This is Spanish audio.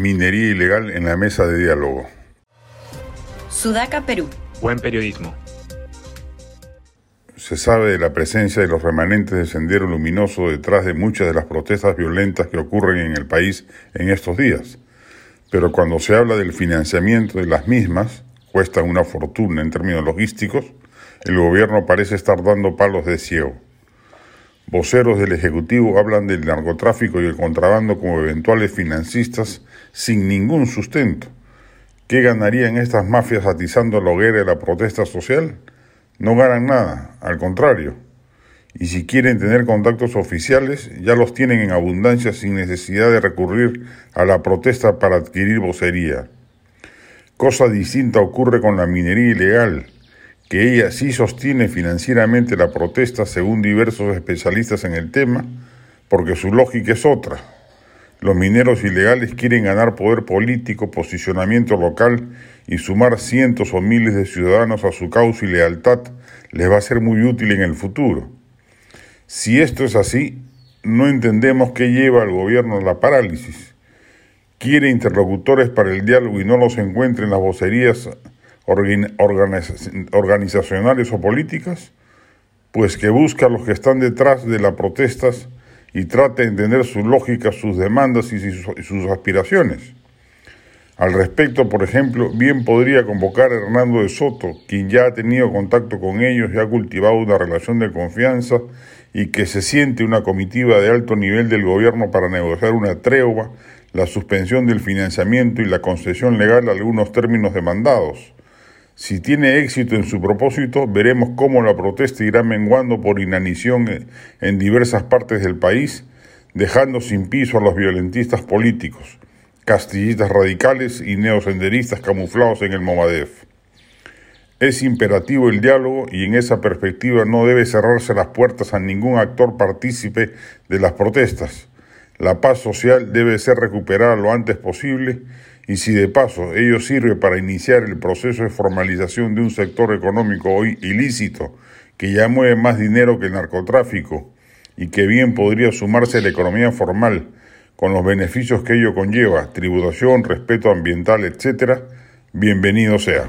Minería ilegal en la mesa de diálogo. Sudaca, Perú. Buen periodismo. Se sabe de la presencia de los remanentes del Sendero Luminoso detrás de muchas de las protestas violentas que ocurren en el país en estos días. Pero cuando se habla del financiamiento de las mismas, cuesta una fortuna en términos logísticos, el gobierno parece estar dando palos de ciego. Voceros del Ejecutivo hablan del narcotráfico y el contrabando como eventuales financistas sin ningún sustento. ¿Qué ganarían estas mafias atizando la hoguera de la protesta social? No ganan nada, al contrario. Y si quieren tener contactos oficiales, ya los tienen en abundancia sin necesidad de recurrir a la protesta para adquirir vocería. Cosa distinta ocurre con la minería ilegal, que ella sí sostiene financieramente la protesta según diversos especialistas en el tema, porque su lógica es otra. Los mineros ilegales quieren ganar poder político, posicionamiento local y sumar cientos o miles de ciudadanos a su causa y lealtad les va a ser muy útil en el futuro. Si esto es así, no entendemos qué lleva al gobierno a la parálisis. Quiere interlocutores para el diálogo y no los encuentra en las vocerías organizacionales o políticas? Pues que busca a los que están detrás de las protestas y trate de entender su lógica, sus demandas y sus aspiraciones. Al respecto, por ejemplo, bien podría convocar a Hernando de Soto, quien ya ha tenido contacto con ellos y ha cultivado una relación de confianza y que se siente una comitiva de alto nivel del gobierno para negociar una tregua, la suspensión del financiamiento y la concesión legal a algunos términos demandados. Si tiene éxito en su propósito, veremos cómo la protesta irá menguando por inanición en diversas partes del país, dejando sin piso a los violentistas políticos, castillistas radicales y neosenderistas camuflados en el Momadef. Es imperativo el diálogo y en esa perspectiva no debe cerrarse las puertas a ningún actor partícipe de las protestas. La paz social debe ser recuperada lo antes posible y si de paso ello sirve para iniciar el proceso de formalización de un sector económico hoy ilícito que ya mueve más dinero que el narcotráfico y que bien podría sumarse a la economía formal con los beneficios que ello conlleva, tributación, respeto ambiental, etc., bienvenido sea.